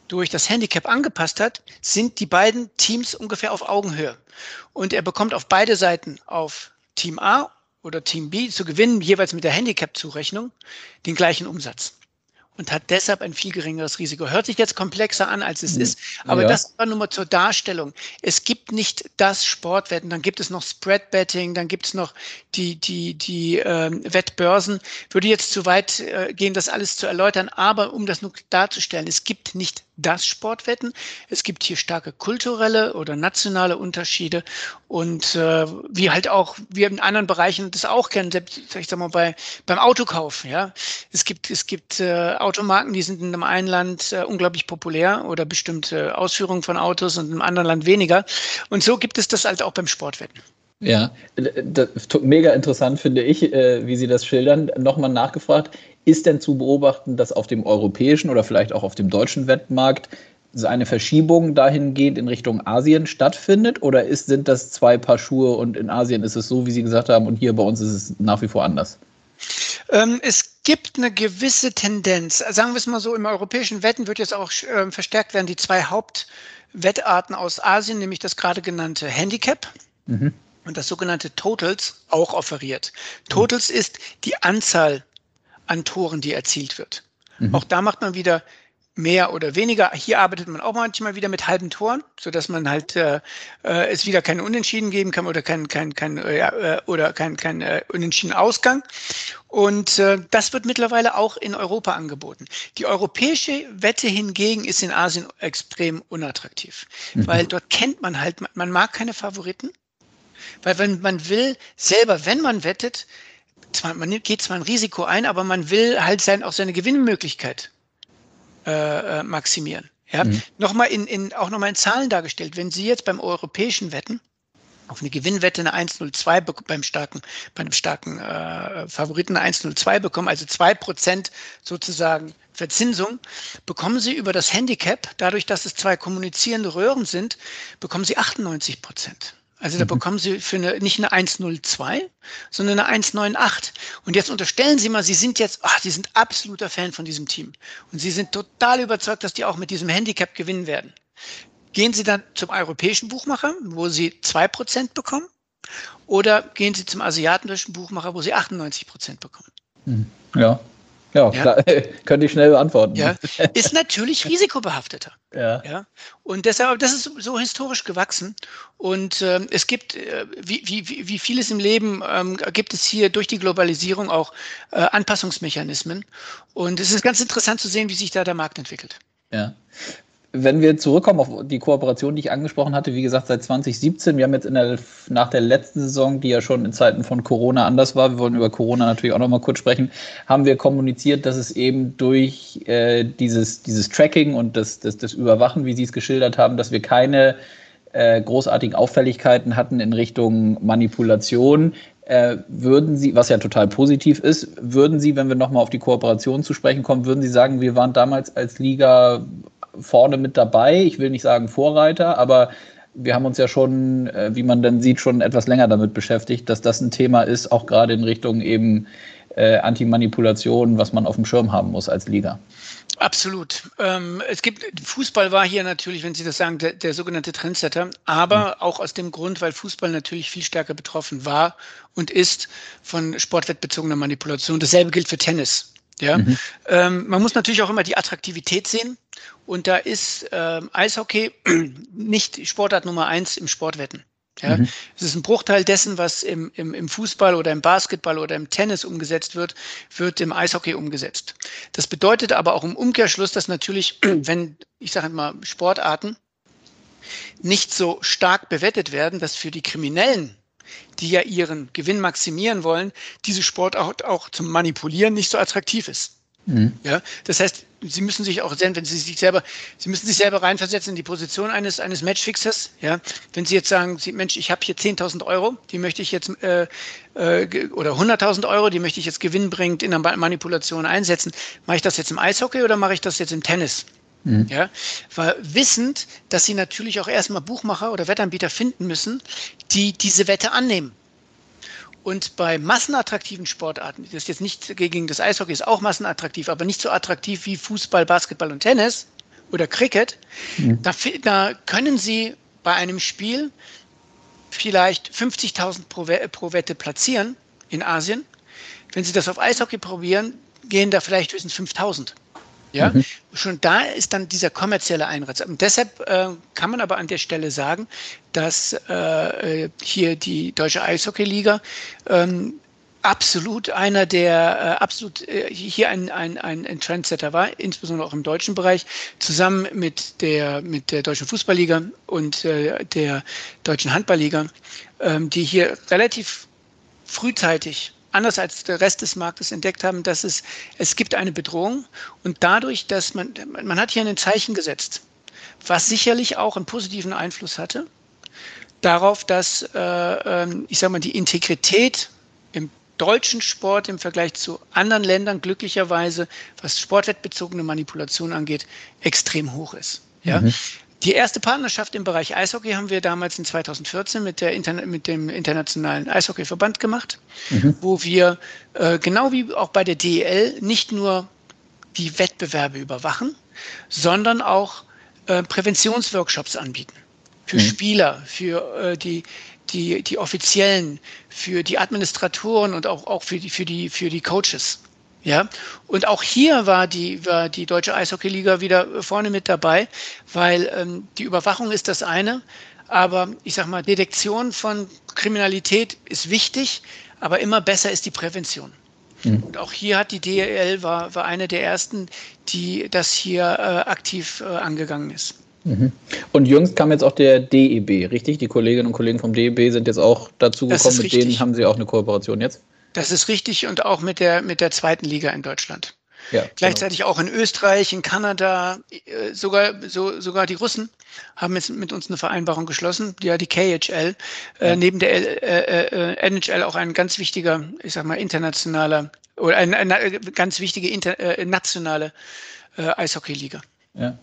durch das Handicap angepasst hat, sind die beiden Teams ungefähr auf Augenhöhe. Und er bekommt auf beide Seiten, auf Team A oder Team B zu gewinnen, jeweils mit der Handicap-Zurechnung, den gleichen Umsatz. Und hat deshalb ein viel geringeres Risiko. Hört sich jetzt komplexer an, als es ist. Aber Ja. das war nur mal zur Darstellung. Es gibt nicht das Sportwetten, dann gibt es noch Spread Betting, dann gibt es noch die, die, die ähm, Wettbörsen. Würde jetzt zu weit äh, gehen, das alles zu erläutern, aber um das nur darzustellen, es gibt nicht das Sportwetten. Es gibt hier starke kulturelle oder nationale Unterschiede und äh, wie halt auch wir in anderen Bereichen das auch kennen, selbst ich sag mal bei beim Autokauf, ja. Es gibt es gibt äh, Automarken, die sind in einem einen Land äh, unglaublich populär oder bestimmte Ausführungen von Autos und im anderen Land weniger und so gibt es das halt auch beim Sportwetten. Ja, das, mega interessant finde ich, äh, wie Sie das schildern. Nochmal nachgefragt, ist denn zu beobachten, dass auf dem europäischen oder vielleicht auch auf dem deutschen Wettmarkt so eine Verschiebung dahingehend in Richtung Asien stattfindet? Oder ist, sind das zwei Paar Schuhe und in Asien ist es so, wie Sie gesagt haben, und hier bei uns ist es nach wie vor anders? Ähm, es gibt eine gewisse Tendenz. Sagen wir es mal so, im europäischen Wetten wird jetzt auch äh, verstärkt werden die zwei Hauptwettarten aus Asien, nämlich das gerade genannte Handicap Mhm. Und das sogenannte Totals auch offeriert. Totals ist die Anzahl an Toren, die erzielt wird. Mhm. Auch da macht man wieder mehr oder weniger. Hier arbeitet man auch manchmal wieder mit halben Toren, so dass man halt äh, äh, es wieder keinen Unentschieden geben kann oder kein kein kein äh, äh, oder kein kein äh, unentschieden Ausgang. Und äh, das wird mittlerweile auch in Europa angeboten. Die europäische Wette hingegen ist in Asien extrem unattraktiv, Mhm. weil dort kennt man halt, man mag keine Favoriten, weil wenn man will selber, wenn man wettet, zwar, man geht zwar ein Risiko ein, aber man will halt sein, auch seine Gewinnmöglichkeit äh, äh, maximieren. Ja, mhm. nochmal in, in, auch nochmal in Zahlen dargestellt. Wenn Sie jetzt beim europäischen Wetten auf eine Gewinnwette eine 1,02 beim starken, bei einem starken äh, Favoriten eine 1,02 bekommen, also zwei Prozent sozusagen Verzinsung, bekommen Sie über das Handicap, dadurch, dass es zwei kommunizierende Röhren sind, bekommen Sie 98 Prozent. Also da mhm. bekommen Sie für eine, nicht eine 102, sondern eine 198. Und jetzt unterstellen Sie mal, Sie sind jetzt, ach, Sie sind absoluter Fan von diesem Team. Und Sie sind total überzeugt, dass die auch mit diesem Handicap gewinnen werden. Gehen Sie dann zum europäischen Buchmacher, wo Sie zwei Prozent bekommen? Oder gehen Sie zum asiatischen Buchmacher, wo Sie 98 Prozent bekommen? Mhm. Ja, ja, ja. Klar, könnte ich schnell beantworten. Ja, ist natürlich risikobehafteter. Ja. ja. Und deshalb, das ist so historisch gewachsen. Und ähm, es gibt, äh, wie, wie, wie vieles im Leben, ähm, gibt es hier durch die Globalisierung auch äh, Anpassungsmechanismen. Und es ist ganz interessant zu sehen, wie sich da der Markt entwickelt. Ja wenn wir zurückkommen auf die Kooperation, die ich angesprochen hatte, wie gesagt, seit 2017, wir haben jetzt der, nach der letzten Saison, die ja schon in Zeiten von Corona anders war, wir wollen über Corona natürlich auch nochmal kurz sprechen, haben wir kommuniziert, dass es eben durch äh, dieses, dieses Tracking und das, das, das Überwachen, wie Sie es geschildert haben, dass wir keine äh, großartigen Auffälligkeiten hatten in Richtung Manipulation. Äh, würden Sie, was ja total positiv ist, würden Sie, wenn wir nochmal auf die Kooperation zu sprechen kommen, würden Sie sagen, wir waren damals als Liga vorne mit dabei. Ich will nicht sagen Vorreiter, aber wir haben uns ja schon, äh, wie man dann sieht, schon etwas länger damit beschäftigt, dass das ein Thema ist, auch gerade in Richtung eben äh, Antimanipulation, was man auf dem Schirm haben muss als Liga. Absolut. Ähm, es gibt, Fußball war hier natürlich, wenn Sie das sagen, der, der sogenannte Trendsetter, aber mhm. auch aus dem Grund, weil Fußball natürlich viel stärker betroffen war und ist von sportwettbezogener Manipulation. Dasselbe gilt für Tennis. Ja, mhm. ähm, man muss natürlich auch immer die Attraktivität sehen. Und da ist ähm, Eishockey nicht Sportart Nummer eins im Sportwetten. Ja, mhm. es ist ein Bruchteil dessen, was im, im, im Fußball oder im Basketball oder im Tennis umgesetzt wird, wird im Eishockey umgesetzt. Das bedeutet aber auch im Umkehrschluss, dass natürlich, wenn, ich sage mal, Sportarten nicht so stark bewettet werden, dass für die Kriminellen die ja ihren Gewinn maximieren wollen, diese Sportart auch zum Manipulieren nicht so attraktiv ist. Mhm. Ja, das heißt, Sie müssen sich auch wenn Sie sich selber, Sie müssen sich selber reinversetzen in die Position eines, eines Matchfixers. Ja, wenn Sie jetzt sagen, Sie, Mensch, ich habe hier 10.000 Euro, die möchte ich jetzt, äh, äh, oder 100.000 Euro, die möchte ich jetzt gewinnbringend in der Manipulation einsetzen. Mache ich das jetzt im Eishockey oder mache ich das jetzt im Tennis? Mhm. Ja, weil wissend, dass sie natürlich auch erstmal Buchmacher oder Wettanbieter finden müssen, die diese Wette annehmen. Und bei massenattraktiven Sportarten, das ist jetzt nicht gegen das Eishockey, ist auch massenattraktiv, aber nicht so attraktiv wie Fußball, Basketball und Tennis oder Cricket, mhm. da, da, können Sie bei einem Spiel vielleicht 50.000 pro, pro Wette platzieren in Asien. Wenn Sie das auf Eishockey probieren, gehen da vielleicht höchstens 5.000. Ja, mhm. schon da ist dann dieser kommerzielle Einreiz. Und deshalb äh, kann man aber an der Stelle sagen, dass äh, hier die Deutsche Eishockeyliga ähm, absolut einer der äh, absolut äh, hier ein, ein, ein Trendsetter war, insbesondere auch im deutschen Bereich, zusammen mit der mit der deutschen Fußballliga und äh, der deutschen Handballliga, ähm, die hier relativ frühzeitig anders als der Rest des Marktes entdeckt haben, dass es, es gibt eine Bedrohung und dadurch, dass man, man hat hier ein Zeichen gesetzt, was sicherlich auch einen positiven Einfluss hatte, darauf, dass, äh, ähm, ich sage mal, die Integrität im deutschen Sport im Vergleich zu anderen Ländern glücklicherweise, was sportwettbezogene Manipulation angeht, extrem hoch ist. Ja? Mhm. Die erste Partnerschaft im Bereich Eishockey haben wir damals in 2014 mit, der Interna mit dem Internationalen Eishockeyverband gemacht, mhm. wo wir äh, genau wie auch bei der DEL nicht nur die Wettbewerbe überwachen, sondern auch äh, Präventionsworkshops anbieten. Für mhm. Spieler, für äh, die, die, die Offiziellen, für die Administratoren und auch, auch für, die, für, die, für die Coaches. Ja, und auch hier war die, war die Deutsche Eishockeyliga wieder vorne mit dabei, weil ähm, die Überwachung ist das eine, aber ich sag mal, Detektion von Kriminalität ist wichtig, aber immer besser ist die Prävention. Mhm. Und auch hier hat die DEL war, war eine der ersten, die das hier äh, aktiv äh, angegangen ist. Mhm. Und jüngst kam jetzt auch der DEB, richtig? Die Kolleginnen und Kollegen vom DEB sind jetzt auch dazu gekommen, mit denen haben Sie auch eine Kooperation jetzt? Das ist richtig und auch mit der, mit der zweiten Liga in Deutschland. Ja, genau. Gleichzeitig genau. auch in Österreich, in Kanada, äh, sogar, so, sogar die Russen haben jetzt mit uns eine Vereinbarung geschlossen, ja, die KHL, äh, neben der äh, äh, NHL auch ein ganz wichtiger, ich sag mal, internationaler oder eine, eine ganz wichtige inter, äh, nationale äh, Eishockey-Liga. Ja.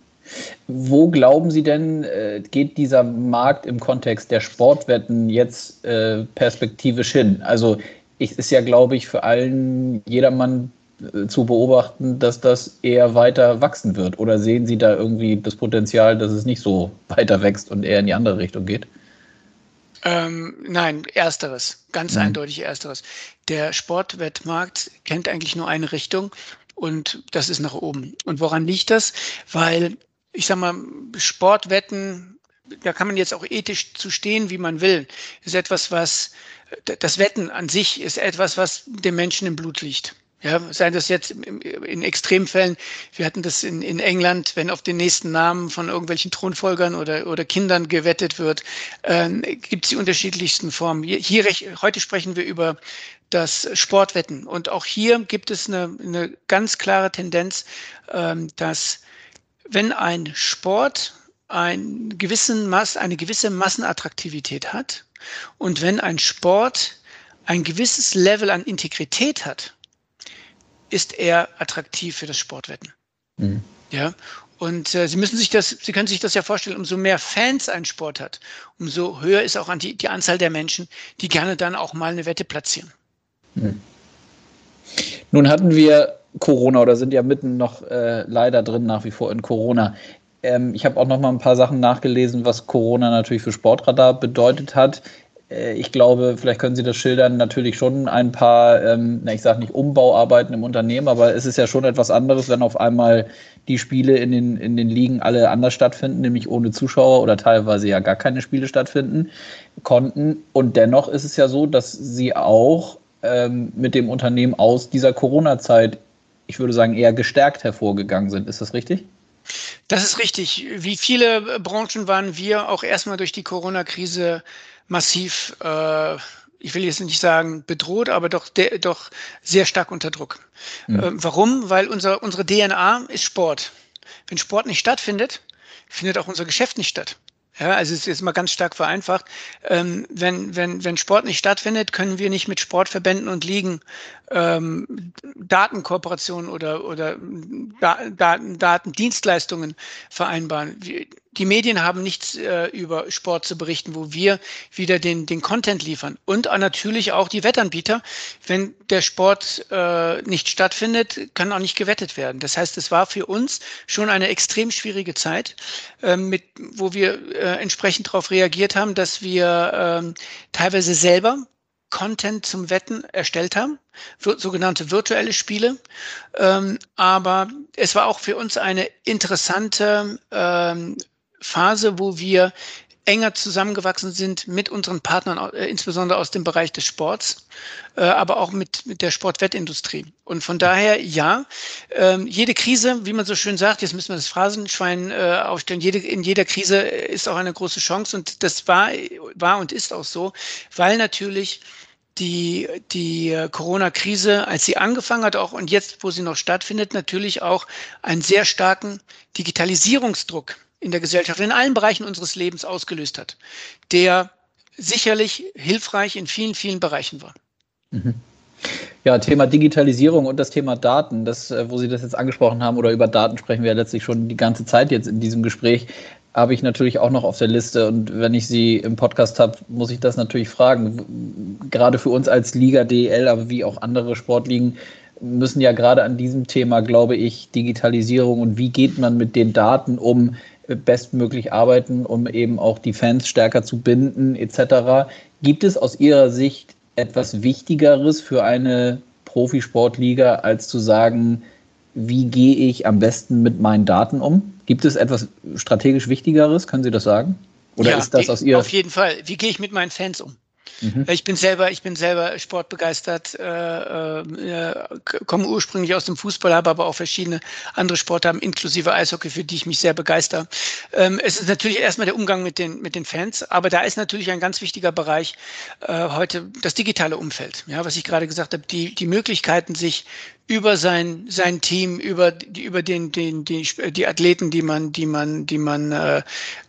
Wo glauben Sie denn, äh, geht dieser Markt im Kontext der Sportwetten jetzt äh, perspektivisch hin? Also ist ja, glaube ich, für allen jedermann äh, zu beobachten, dass das eher weiter wachsen wird. Oder sehen Sie da irgendwie das Potenzial, dass es nicht so weiter wächst und eher in die andere Richtung geht? Ähm, nein, ersteres, ganz mhm. eindeutig ersteres. Der Sportwettmarkt kennt eigentlich nur eine Richtung und das ist nach oben. Und woran liegt das? Weil ich sag mal, Sportwetten, da kann man jetzt auch ethisch zu stehen, wie man will. Ist etwas, was, das Wetten an sich ist etwas, was dem Menschen im Blut liegt. Ja, sei das jetzt in Extremfällen, wir hatten das in, in England, wenn auf den nächsten Namen von irgendwelchen Thronfolgern oder, oder Kindern gewettet wird, äh, gibt es die unterschiedlichsten Formen. Hier, hier, heute sprechen wir über das Sportwetten. Und auch hier gibt es eine, eine ganz klare Tendenz, ähm, dass wenn ein Sport einen gewissen Mass, eine gewisse Massenattraktivität hat und wenn ein Sport ein gewisses Level an Integrität hat, ist er attraktiv für das Sportwetten. Mhm. Ja, und äh, Sie müssen sich das, Sie können sich das ja vorstellen, umso mehr Fans ein Sport hat, umso höher ist auch die, die Anzahl der Menschen, die gerne dann auch mal eine Wette platzieren. Mhm. Nun hatten wir Corona oder sind ja mitten noch äh, leider drin nach wie vor in Corona. Ähm, ich habe auch noch mal ein paar Sachen nachgelesen, was Corona natürlich für Sportradar bedeutet hat. Äh, ich glaube, vielleicht können Sie das schildern, natürlich schon ein paar, ähm, na, ich sage nicht Umbauarbeiten im Unternehmen, aber es ist ja schon etwas anderes, wenn auf einmal die Spiele in den, in den Ligen alle anders stattfinden, nämlich ohne Zuschauer oder teilweise ja gar keine Spiele stattfinden konnten. Und dennoch ist es ja so, dass Sie auch ähm, mit dem Unternehmen aus dieser Corona-Zeit ich würde sagen, eher gestärkt hervorgegangen sind. Ist das richtig? Das ist richtig. Wie viele Branchen waren wir auch erstmal durch die Corona-Krise massiv, äh, ich will jetzt nicht sagen bedroht, aber doch, de, doch sehr stark unter Druck. Mhm. Äh, warum? Weil unser, unsere DNA ist Sport. Wenn Sport nicht stattfindet, findet auch unser Geschäft nicht statt. Ja, also es ist jetzt mal ganz stark vereinfacht. Ähm, wenn, wenn, wenn Sport nicht stattfindet, können wir nicht mit Sportverbänden und Ligen ähm, Datenkooperationen oder, oder Daten, Datendienstleistungen vereinbaren. Die Medien haben nichts äh, über Sport zu berichten, wo wir wieder den, den Content liefern. Und natürlich auch die Wettanbieter. Wenn der Sport äh, nicht stattfindet, kann auch nicht gewettet werden. Das heißt, es war für uns schon eine extrem schwierige Zeit, äh, mit, wo wir äh, entsprechend darauf reagiert haben, dass wir äh, teilweise selber Content zum Wetten erstellt haben, sogenannte virtuelle Spiele. Ähm, aber es war auch für uns eine interessante ähm, Phase, wo wir enger zusammengewachsen sind mit unseren Partnern, äh, insbesondere aus dem Bereich des Sports, äh, aber auch mit, mit der Sportwettindustrie. Und von daher, ja, ähm, jede Krise, wie man so schön sagt, jetzt müssen wir das Phrasenschwein äh, aufstellen, jede, in jeder Krise ist auch eine große Chance und das war, war und ist auch so, weil natürlich die, die Corona-Krise, als sie angefangen hat, auch und jetzt, wo sie noch stattfindet, natürlich auch einen sehr starken Digitalisierungsdruck in der Gesellschaft, in allen Bereichen unseres Lebens ausgelöst hat, der sicherlich hilfreich in vielen, vielen Bereichen war. Mhm. Ja, Thema Digitalisierung und das Thema Daten, das, äh, wo Sie das jetzt angesprochen haben, oder über Daten sprechen wir ja letztlich schon die ganze Zeit jetzt in diesem Gespräch, habe ich natürlich auch noch auf der Liste. Und wenn ich Sie im Podcast habe, muss ich das natürlich fragen. Gerade für uns als Liga DL, aber wie auch andere Sportligen, müssen ja gerade an diesem Thema, glaube ich, Digitalisierung und wie geht man mit den Daten um, bestmöglich arbeiten, um eben auch die Fans stärker zu binden, etc. Gibt es aus Ihrer Sicht etwas Wichtigeres für eine Profisportliga, als zu sagen, wie gehe ich am besten mit meinen Daten um? Gibt es etwas strategisch Wichtigeres? Können Sie das sagen? Oder ja, ist das aus Ihrer? Auf jeden Fall. Wie gehe ich mit meinen Fans um? Mhm. Ich bin selber, ich bin selber sportbegeistert, äh, äh, komme ursprünglich aus dem Fußball, habe aber auch verschiedene andere Sportarten, inklusive Eishockey, für die ich mich sehr begeister. Ähm, es ist natürlich erstmal der Umgang mit den, mit den Fans, aber da ist natürlich ein ganz wichtiger Bereich äh, heute das digitale Umfeld. Ja, was ich gerade gesagt habe, die, die Möglichkeiten, sich über sein sein Team, über die über den den die, die Athleten, die man die man die man äh,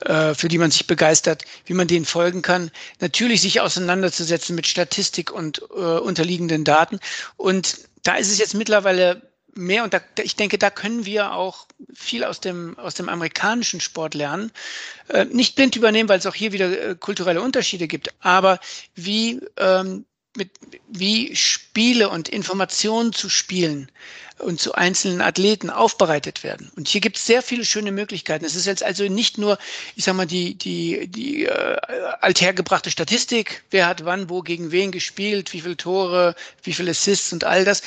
äh, für die man sich begeistert, wie man denen folgen kann. Natürlich sich auseinanderzusetzen mit Statistik und äh, unterliegenden Daten. Und da ist es jetzt mittlerweile mehr und da, ich denke, da können wir auch viel aus dem aus dem amerikanischen Sport lernen. Äh, nicht blind übernehmen, weil es auch hier wieder äh, kulturelle Unterschiede gibt, aber wie ähm, mit, wie Spiele und Informationen zu Spielen und zu einzelnen Athleten aufbereitet werden. Und hier gibt es sehr viele schöne Möglichkeiten. Es ist jetzt also nicht nur, ich sag mal, die, die, die äh, althergebrachte Statistik, wer hat wann, wo, gegen wen gespielt, wie viele Tore, wie viele Assists und all das.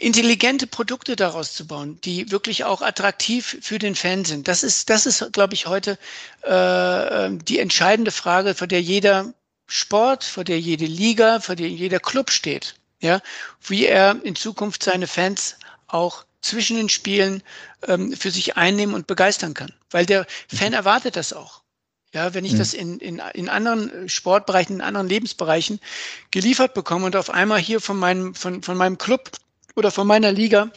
Intelligente Produkte daraus zu bauen, die wirklich auch attraktiv für den Fan sind. Das ist, das ist, glaube ich, heute äh, die entscheidende Frage, vor der jeder Sport, vor der jede Liga, vor der jeder Club steht. Ja, wie er in Zukunft seine Fans auch zwischen den Spielen ähm, für sich einnehmen und begeistern kann. Weil der Fan erwartet das auch. Ja, wenn ich mhm. das in, in, in anderen Sportbereichen, in anderen Lebensbereichen geliefert bekomme und auf einmal hier von meinem, von, von meinem Club oder von meiner Liga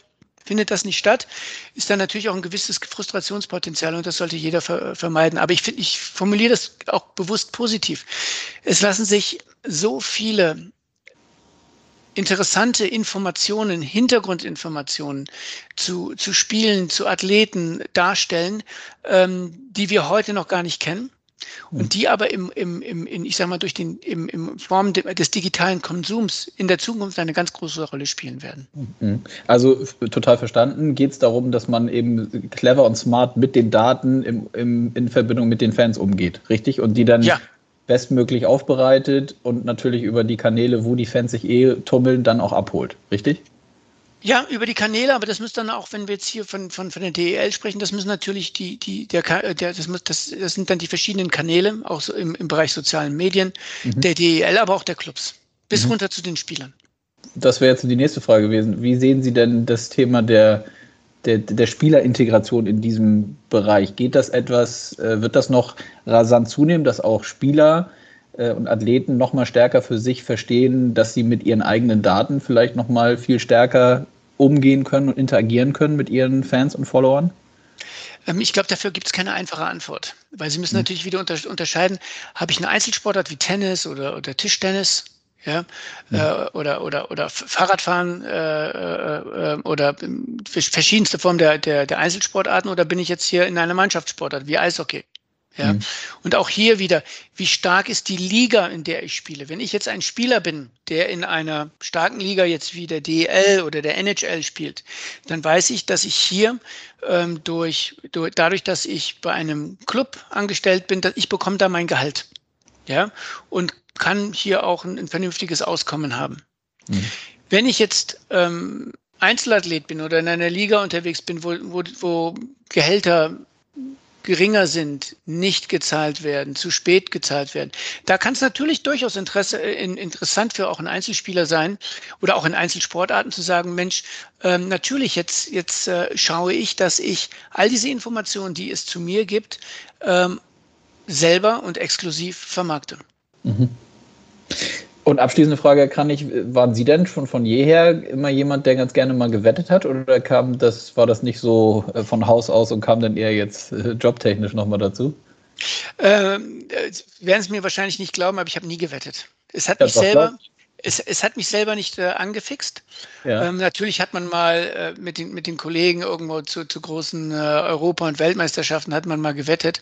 Findet das nicht statt, ist da natürlich auch ein gewisses Frustrationspotenzial und das sollte jeder ver vermeiden. Aber ich finde, ich formuliere das auch bewusst positiv. Es lassen sich so viele interessante Informationen, Hintergrundinformationen zu, zu Spielen, zu Athleten darstellen, ähm, die wir heute noch gar nicht kennen und die aber im, im, im, in, ich sag mal, durch den, im, im Form des digitalen Konsums in der Zukunft eine ganz große Rolle spielen werden. Mhm. Also total verstanden. Geht es darum, dass man eben clever und smart mit den Daten im, im, in Verbindung mit den Fans umgeht, richtig? Und die dann ja. bestmöglich aufbereitet und natürlich über die Kanäle, wo die Fans sich eh tummeln, dann auch abholt, richtig? Ja, über die Kanäle, aber das müsste dann auch, wenn wir jetzt hier von, von, von der DEL sprechen, das müssen natürlich die, die, der, der das, muss, das, das sind dann die verschiedenen Kanäle, auch so im, im Bereich sozialen Medien, mhm. der DEL, aber auch der Clubs, bis mhm. runter zu den Spielern. Das wäre jetzt die nächste Frage gewesen. Wie sehen Sie denn das Thema der, der, der Spielerintegration in diesem Bereich? Geht das etwas, äh, wird das noch rasant zunehmen, dass auch Spieler und Athleten noch mal stärker für sich verstehen, dass sie mit ihren eigenen Daten vielleicht noch mal viel stärker umgehen können und interagieren können mit ihren Fans und Followern? Ähm, ich glaube, dafür gibt es keine einfache Antwort, weil Sie müssen mhm. natürlich wieder unter, unterscheiden, habe ich eine Einzelsportart wie Tennis oder, oder Tischtennis ja, mhm. äh, oder, oder, oder Fahrradfahren äh, äh, äh oder verschiedenste Formen der, der, der Einzelsportarten oder bin ich jetzt hier in einer Mannschaftssportart wie Eishockey? Ja. Mhm. Und auch hier wieder, wie stark ist die Liga, in der ich spiele? Wenn ich jetzt ein Spieler bin, der in einer starken Liga jetzt wie der DL oder der NHL spielt, dann weiß ich, dass ich hier ähm, durch, durch, dadurch, dass ich bei einem Club angestellt bin, dass ich bekomme da mein Gehalt. Ja, und kann hier auch ein, ein vernünftiges Auskommen haben. Mhm. Wenn ich jetzt ähm, Einzelathlet bin oder in einer Liga unterwegs bin, wo, wo, wo Gehälter geringer sind, nicht gezahlt werden, zu spät gezahlt werden. Da kann es natürlich durchaus Interesse, äh, in, interessant für auch einen Einzelspieler sein oder auch in Einzelsportarten zu sagen, Mensch, ähm, natürlich jetzt, jetzt äh, schaue ich, dass ich all diese Informationen, die es zu mir gibt, ähm, selber und exklusiv vermarkte. Mhm. Und abschließende Frage, kann ich, waren Sie denn schon von jeher immer jemand, der ganz gerne mal gewettet hat oder kam das, war das nicht so äh, von Haus aus und kam dann eher jetzt äh, jobtechnisch nochmal dazu? Ähm, äh, werden Sie mir wahrscheinlich nicht glauben, aber ich habe nie gewettet. Es hat ja, mich selber, es, es hat mich selber nicht äh, angefixt. Ja. Ähm, natürlich hat man mal äh, mit, den, mit den Kollegen irgendwo zu, zu großen äh, Europa- und Weltmeisterschaften hat man mal gewettet.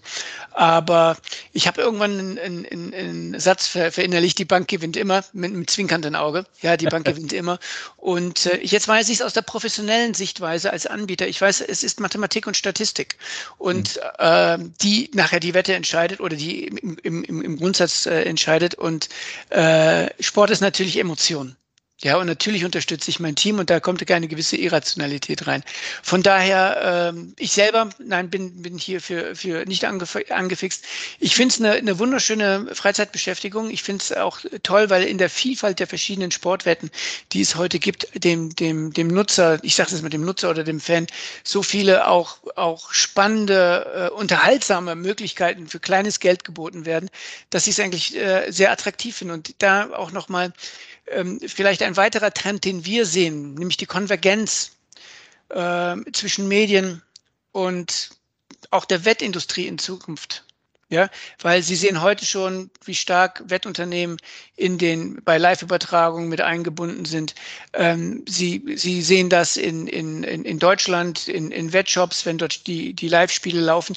Aber ich habe irgendwann einen, einen, einen Satz ver, verinnerlicht, die Bank gewinnt immer, mit einem zwinkernden Auge. Ja, die Bank gewinnt immer. Und äh, jetzt weiß ich es aus der professionellen Sichtweise als Anbieter. Ich weiß, es ist Mathematik und Statistik. Und mhm. äh, die nachher die Wette entscheidet oder die im, im, im Grundsatz äh, entscheidet. Und äh, Sport ist natürlich Emotion. Ja, und natürlich unterstütze ich mein Team und da kommt keine gewisse Irrationalität rein. Von daher, ähm, ich selber, nein, bin, bin hier für, für nicht angef angefixt. Ich finde es eine, eine wunderschöne Freizeitbeschäftigung. Ich finde es auch toll, weil in der Vielfalt der verschiedenen Sportwetten, die es heute gibt, dem, dem, dem Nutzer, ich sage es mit dem Nutzer oder dem Fan, so viele auch, auch spannende, äh, unterhaltsame Möglichkeiten für kleines Geld geboten werden, dass ich es eigentlich äh, sehr attraktiv finde. Und da auch nochmal vielleicht ein weiterer Trend, den wir sehen, nämlich die Konvergenz äh, zwischen Medien und auch der Wettindustrie in Zukunft. Ja, weil Sie sehen heute schon, wie stark Wettunternehmen in den, bei Live-Übertragungen mit eingebunden sind. Ähm, Sie, Sie sehen das in, in, in Deutschland, in, in Wettshops, wenn dort die, die Live-Spiele laufen.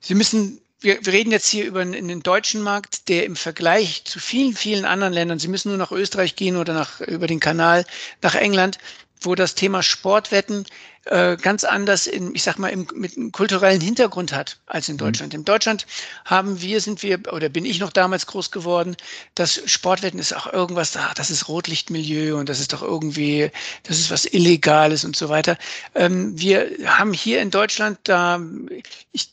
Sie müssen wir, wir reden jetzt hier über einen, deutschen Markt, der im Vergleich zu vielen, vielen anderen Ländern, Sie müssen nur nach Österreich gehen oder nach, über den Kanal nach England, wo das Thema Sportwetten äh, ganz anders in, ich sag mal, im, mit einem kulturellen Hintergrund hat als in mhm. Deutschland. Mhm. In Deutschland haben wir, sind wir, oder bin ich noch damals groß geworden, dass Sportwetten ist auch irgendwas, ach, das ist Rotlichtmilieu und das ist doch irgendwie, das ist was Illegales und so weiter. Ähm, wir haben hier in Deutschland da, ich,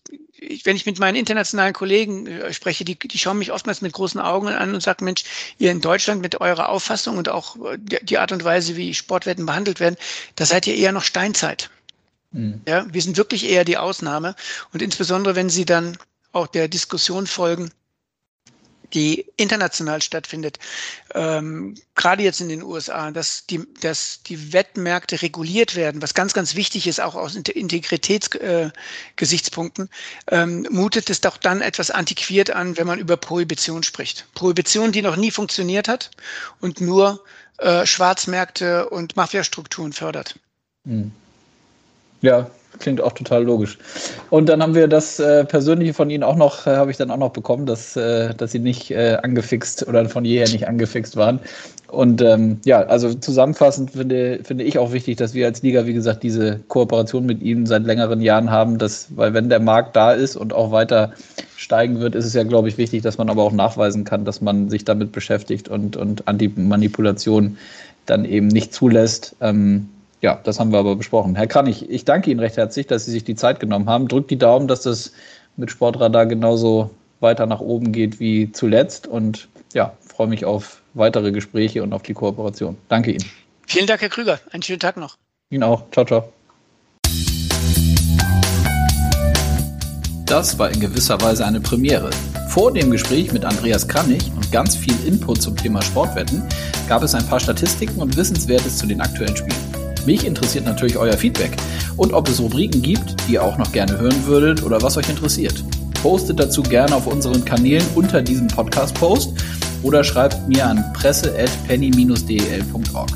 wenn ich mit meinen internationalen Kollegen äh, spreche, die, die schauen mich oftmals mit großen Augen an und sagen, Mensch, ihr in Deutschland mit eurer Auffassung und auch äh, die Art und Weise, wie Sportwetten behandelt werden, da seid ihr eher noch Steinzeit. Mhm. Ja, wir sind wirklich eher die Ausnahme. Und insbesondere, wenn sie dann auch der Diskussion folgen, die international stattfindet, ähm, gerade jetzt in den USA, dass die, dass die Wettmärkte reguliert werden, was ganz, ganz wichtig ist, auch aus Integritätsgesichtspunkten, äh, ähm, mutet es doch dann etwas antiquiert an, wenn man über Prohibition spricht. Prohibition, die noch nie funktioniert hat und nur äh, Schwarzmärkte und Mafiastrukturen fördert. Hm. Ja, klingt auch total logisch. Und dann haben wir das äh, Persönliche von Ihnen auch noch, äh, habe ich dann auch noch bekommen, dass, äh, dass Sie nicht äh, angefixt oder von jeher nicht angefixt waren. Und ähm, ja, also zusammenfassend finde, finde ich auch wichtig, dass wir als Liga, wie gesagt, diese Kooperation mit Ihnen seit längeren Jahren haben, dass, weil wenn der Markt da ist und auch weiter steigen wird, ist es ja, glaube ich, wichtig, dass man aber auch nachweisen kann, dass man sich damit beschäftigt und, und Anti-Manipulation dann eben nicht zulässt. Ähm, ja, das haben wir aber besprochen. Herr Kranich, ich danke Ihnen recht herzlich, dass Sie sich die Zeit genommen haben. Drückt die Daumen, dass das mit Sportradar genauso weiter nach oben geht wie zuletzt und ja, freue mich auf weitere Gespräche und auf die Kooperation. Danke Ihnen. Vielen Dank, Herr Krüger. Einen schönen Tag noch. Ihnen auch. Ciao, ciao. Das war in gewisser Weise eine Premiere. Vor dem Gespräch mit Andreas Kranich und ganz viel Input zum Thema Sportwetten gab es ein paar Statistiken und Wissenswertes zu den aktuellen Spielen. Mich interessiert natürlich euer Feedback und ob es Rubriken gibt, die ihr auch noch gerne hören würdet oder was euch interessiert. Postet dazu gerne auf unseren Kanälen unter diesem Podcast-Post oder schreibt mir an presse.penny-del.org.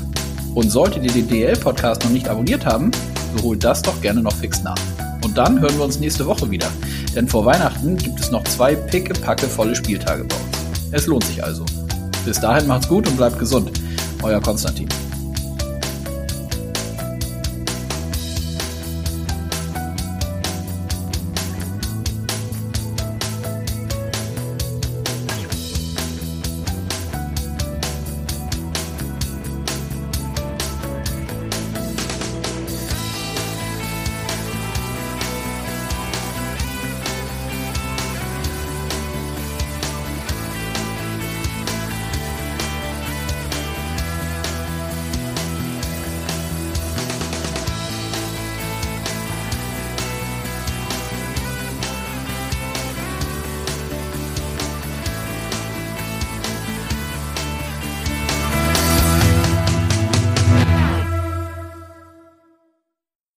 Und solltet ihr den DL-Podcast noch nicht abonniert haben, so holt das doch gerne noch fix nach. Und dann hören wir uns nächste Woche wieder. Denn vor Weihnachten gibt es noch zwei picke-packe volle Spieltage bei uns. Es lohnt sich also. Bis dahin macht's gut und bleibt gesund. Euer Konstantin.